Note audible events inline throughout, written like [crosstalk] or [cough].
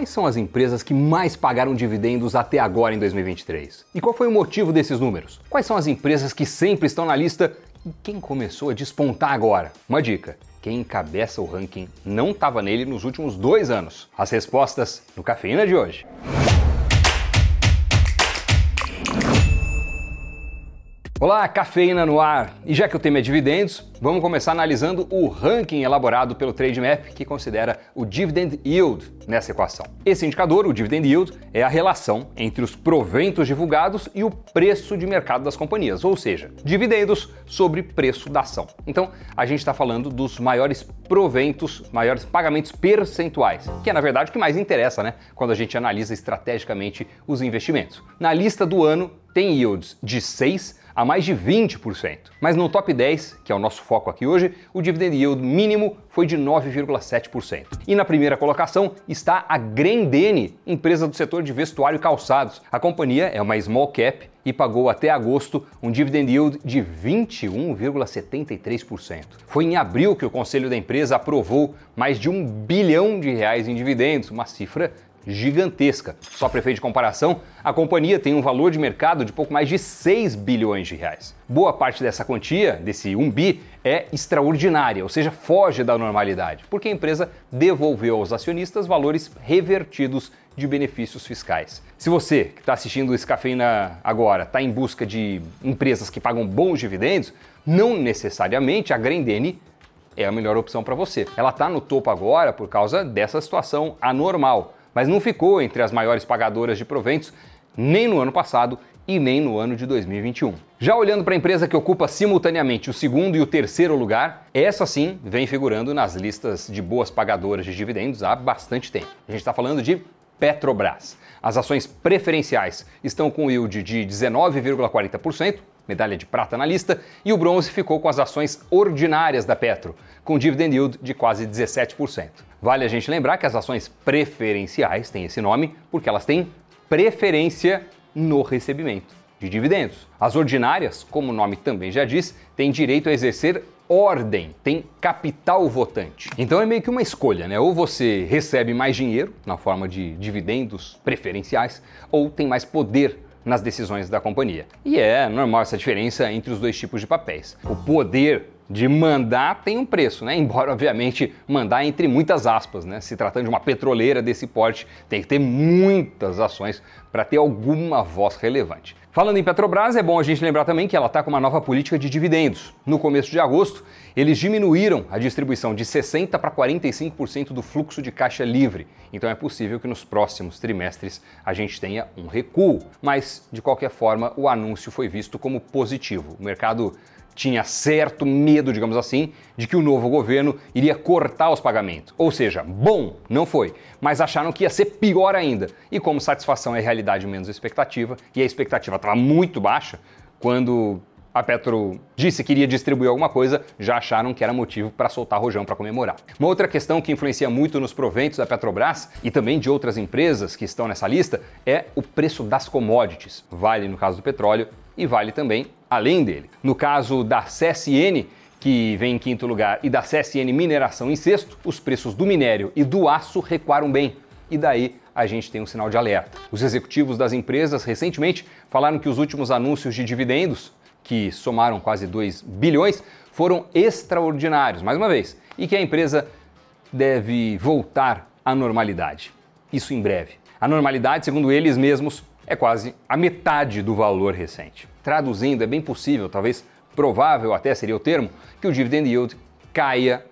quais são as empresas que mais pagaram dividendos até agora em 2023? E qual foi o motivo desses números? Quais são as empresas que sempre estão na lista e quem começou a despontar agora? Uma dica: quem encabeça o ranking não estava nele nos últimos dois anos. As respostas no Cafeína de hoje. Olá, cafeína no ar. E já que o tema é dividendos, vamos começar analisando o ranking elaborado pelo Trademap que considera o dividend yield nessa equação. Esse indicador, o dividend yield, é a relação entre os proventos divulgados e o preço de mercado das companhias, ou seja, dividendos sobre preço da ação. Então, a gente está falando dos maiores proventos, maiores pagamentos percentuais, que é na verdade o que mais interessa, né, quando a gente analisa estrategicamente os investimentos. Na lista do ano tem yields de 6 a mais de 20%. Mas no top 10, que é o nosso foco aqui hoje, o dividend yield mínimo foi de 9,7%. E na primeira colocação está a Grendene, empresa do setor de vestuário e calçados. A companhia é uma small cap e pagou até agosto um dividend yield de 21,73%. Foi em abril que o conselho da empresa aprovou mais de um bilhão de reais em dividendos, uma cifra gigantesca. Só para efeito de comparação, a companhia tem um valor de mercado de pouco mais de 6 bilhões de reais. Boa parte dessa quantia, desse 1 bi, é extraordinária, ou seja, foge da normalidade, porque a empresa devolveu aos acionistas valores revertidos de benefícios fiscais. Se você que está assistindo esse Cafeína agora está em busca de empresas que pagam bons dividendos, não necessariamente a Grendene é a melhor opção para você. Ela está no topo agora por causa dessa situação anormal mas não ficou entre as maiores pagadoras de proventos nem no ano passado e nem no ano de 2021. Já olhando para a empresa que ocupa simultaneamente o segundo e o terceiro lugar, essa sim vem figurando nas listas de boas pagadoras de dividendos há bastante tempo. A gente está falando de Petrobras. As ações preferenciais estão com yield de 19,40%, medalha de prata na lista, e o bronze ficou com as ações ordinárias da Petro, com dividend yield de quase 17%. Vale a gente lembrar que as ações preferenciais têm esse nome porque elas têm preferência no recebimento de dividendos. As ordinárias, como o nome também já diz, têm direito a exercer ordem, tem capital votante. Então é meio que uma escolha, né? Ou você recebe mais dinheiro na forma de dividendos preferenciais, ou tem mais poder nas decisões da companhia. E é normal essa diferença entre os dois tipos de papéis. O poder de mandar tem um preço, né? [laughs] Embora, obviamente, mandar entre muitas aspas, né? Se tratando de uma petroleira desse porte, tem que ter muitas ações para ter alguma voz relevante. Falando em Petrobras, é bom a gente lembrar também que ela está com uma nova política de dividendos. No começo de agosto, eles diminuíram a distribuição de 60% para 45% do fluxo de caixa livre. Então é possível que nos próximos trimestres a gente tenha um recuo. Mas, de qualquer forma, o anúncio foi visto como positivo. O mercado tinha certo medo, digamos assim, de que o novo governo iria cortar os pagamentos. Ou seja, bom, não foi, mas acharam que ia ser pior ainda. E como satisfação é realidade menos expectativa, e a expectativa estava muito baixa, quando a Petro disse que iria distribuir alguma coisa, já acharam que era motivo para soltar rojão para comemorar. Uma outra questão que influencia muito nos proventos da Petrobras e também de outras empresas que estão nessa lista é o preço das commodities. Vale no caso do petróleo e vale também além dele. No caso da CSN, que vem em quinto lugar, e da CSN Mineração em sexto, os preços do minério e do aço recuaram bem. E daí a gente tem um sinal de alerta. Os executivos das empresas recentemente falaram que os últimos anúncios de dividendos, que somaram quase 2 bilhões, foram extraordinários, mais uma vez, e que a empresa deve voltar à normalidade. Isso em breve. A normalidade, segundo eles mesmos, é quase a metade do valor recente. Traduzindo, é bem possível, talvez provável até seria o termo, que o dividend yield caia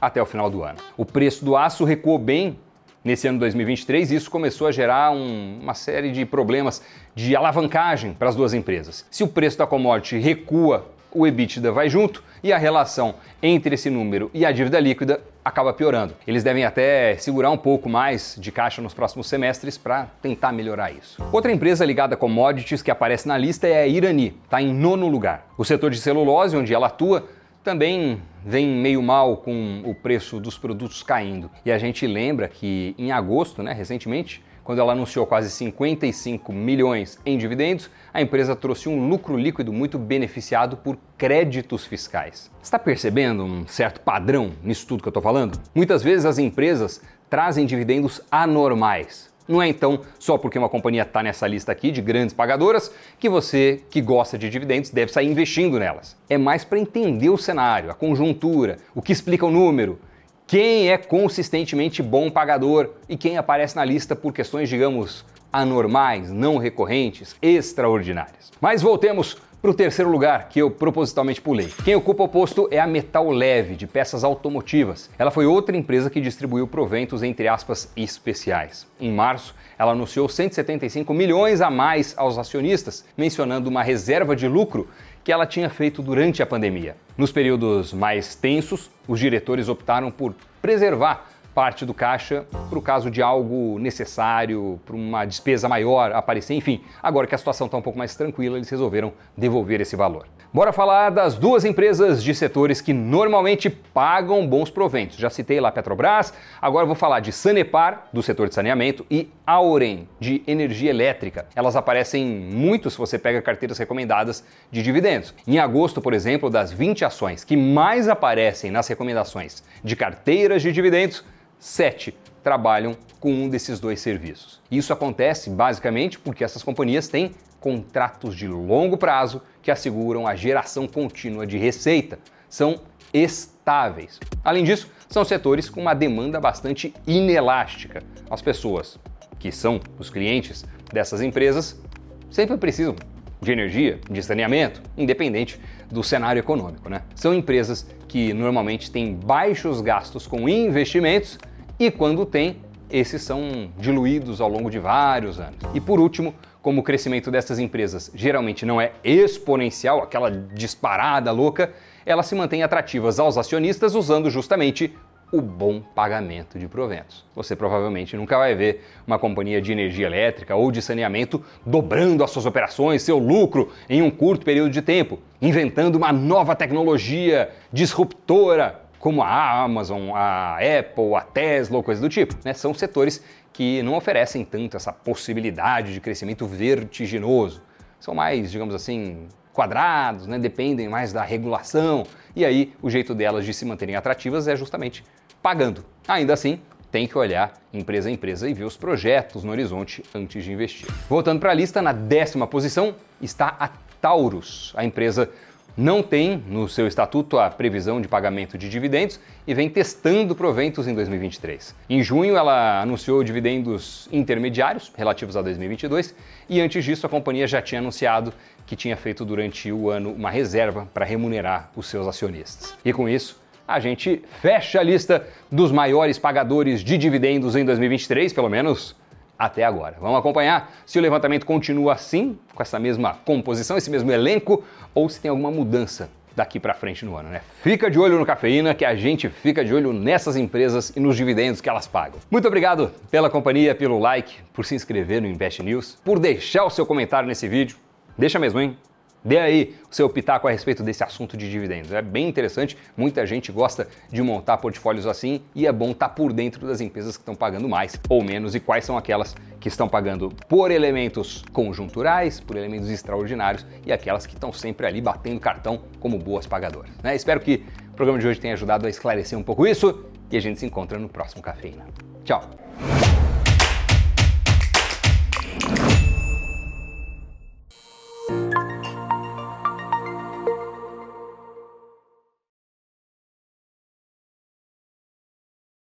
até o final do ano. O preço do aço recuou bem nesse ano 2023 e isso começou a gerar um, uma série de problemas de alavancagem para as duas empresas. Se o preço da commodity recua o EBITDA vai junto e a relação entre esse número e a dívida líquida acaba piorando. Eles devem até segurar um pouco mais de caixa nos próximos semestres para tentar melhorar isso. Outra empresa ligada a commodities que aparece na lista é a Irani, está em nono lugar. O setor de celulose, onde ela atua, também vem meio mal com o preço dos produtos caindo. E a gente lembra que em agosto, né, recentemente, quando ela anunciou quase 55 milhões em dividendos, a empresa trouxe um lucro líquido muito beneficiado por créditos fiscais. Está percebendo um certo padrão nisso tudo que eu estou falando? Muitas vezes as empresas trazem dividendos anormais. Não é então só porque uma companhia está nessa lista aqui de grandes pagadoras que você que gosta de dividendos deve sair investindo nelas. É mais para entender o cenário, a conjuntura, o que explica o número, quem é consistentemente bom pagador e quem aparece na lista por questões, digamos, anormais, não recorrentes, extraordinárias. Mas voltemos para o terceiro lugar, que eu propositalmente pulei. Quem ocupa o posto é a Metal Leve, de peças automotivas. Ela foi outra empresa que distribuiu proventos, entre aspas, especiais. Em março, ela anunciou 175 milhões a mais aos acionistas, mencionando uma reserva de lucro que ela tinha feito durante a pandemia. Nos períodos mais tensos, os diretores optaram por preservar parte do caixa para o caso de algo necessário, para uma despesa maior aparecer, enfim. Agora que a situação está um pouco mais tranquila, eles resolveram devolver esse valor. Bora falar das duas empresas de setores que normalmente pagam bons proventos. Já citei lá Petrobras, agora vou falar de Sanepar, do setor de saneamento, e Auren, de energia elétrica. Elas aparecem muito se você pega carteiras recomendadas de dividendos. Em agosto, por exemplo, das 20 ações que mais aparecem nas recomendações de carteiras de dividendos, 7 trabalham com um desses dois serviços. Isso acontece basicamente porque essas companhias têm contratos de longo prazo que asseguram a geração contínua de receita. São estáveis. Além disso, são setores com uma demanda bastante inelástica. As pessoas que são os clientes dessas empresas sempre precisam de energia, de saneamento, independente do cenário econômico. Né? São empresas que normalmente têm baixos gastos com investimentos e quando tem, esses são diluídos ao longo de vários anos. E por último, como o crescimento dessas empresas geralmente não é exponencial, aquela disparada louca, elas se mantêm atrativas aos acionistas usando justamente o bom pagamento de proventos. Você provavelmente nunca vai ver uma companhia de energia elétrica ou de saneamento dobrando as suas operações, seu lucro em um curto período de tempo, inventando uma nova tecnologia disruptora como a Amazon, a Apple, a Tesla ou coisa do tipo. Né? São setores que não oferecem tanto essa possibilidade de crescimento vertiginoso. São mais, digamos assim, quadrados, né? dependem mais da regulação. E aí o jeito delas de se manterem atrativas é justamente pagando. Ainda assim, tem que olhar empresa a empresa e ver os projetos no horizonte antes de investir. Voltando para a lista, na décima posição está a Taurus, a empresa não tem no seu estatuto a previsão de pagamento de dividendos e vem testando proventos em 2023. Em junho, ela anunciou dividendos intermediários relativos a 2022 e antes disso, a companhia já tinha anunciado que tinha feito durante o ano uma reserva para remunerar os seus acionistas. E com isso, a gente fecha a lista dos maiores pagadores de dividendos em 2023, pelo menos até agora. Vamos acompanhar se o levantamento continua assim, com essa mesma composição, esse mesmo elenco, ou se tem alguma mudança daqui para frente no ano, né? Fica de olho no Cafeína, que a gente fica de olho nessas empresas e nos dividendos que elas pagam. Muito obrigado pela companhia, pelo like, por se inscrever no Invest News, por deixar o seu comentário nesse vídeo. Deixa mesmo, hein? Dê aí o seu pitaco a respeito desse assunto de dividendos. É bem interessante, muita gente gosta de montar portfólios assim e é bom estar tá por dentro das empresas que estão pagando mais ou menos e quais são aquelas que estão pagando por elementos conjunturais, por elementos extraordinários e aquelas que estão sempre ali batendo cartão como boas pagadoras. Né? Espero que o programa de hoje tenha ajudado a esclarecer um pouco isso e a gente se encontra no próximo Cafeína. Tchau!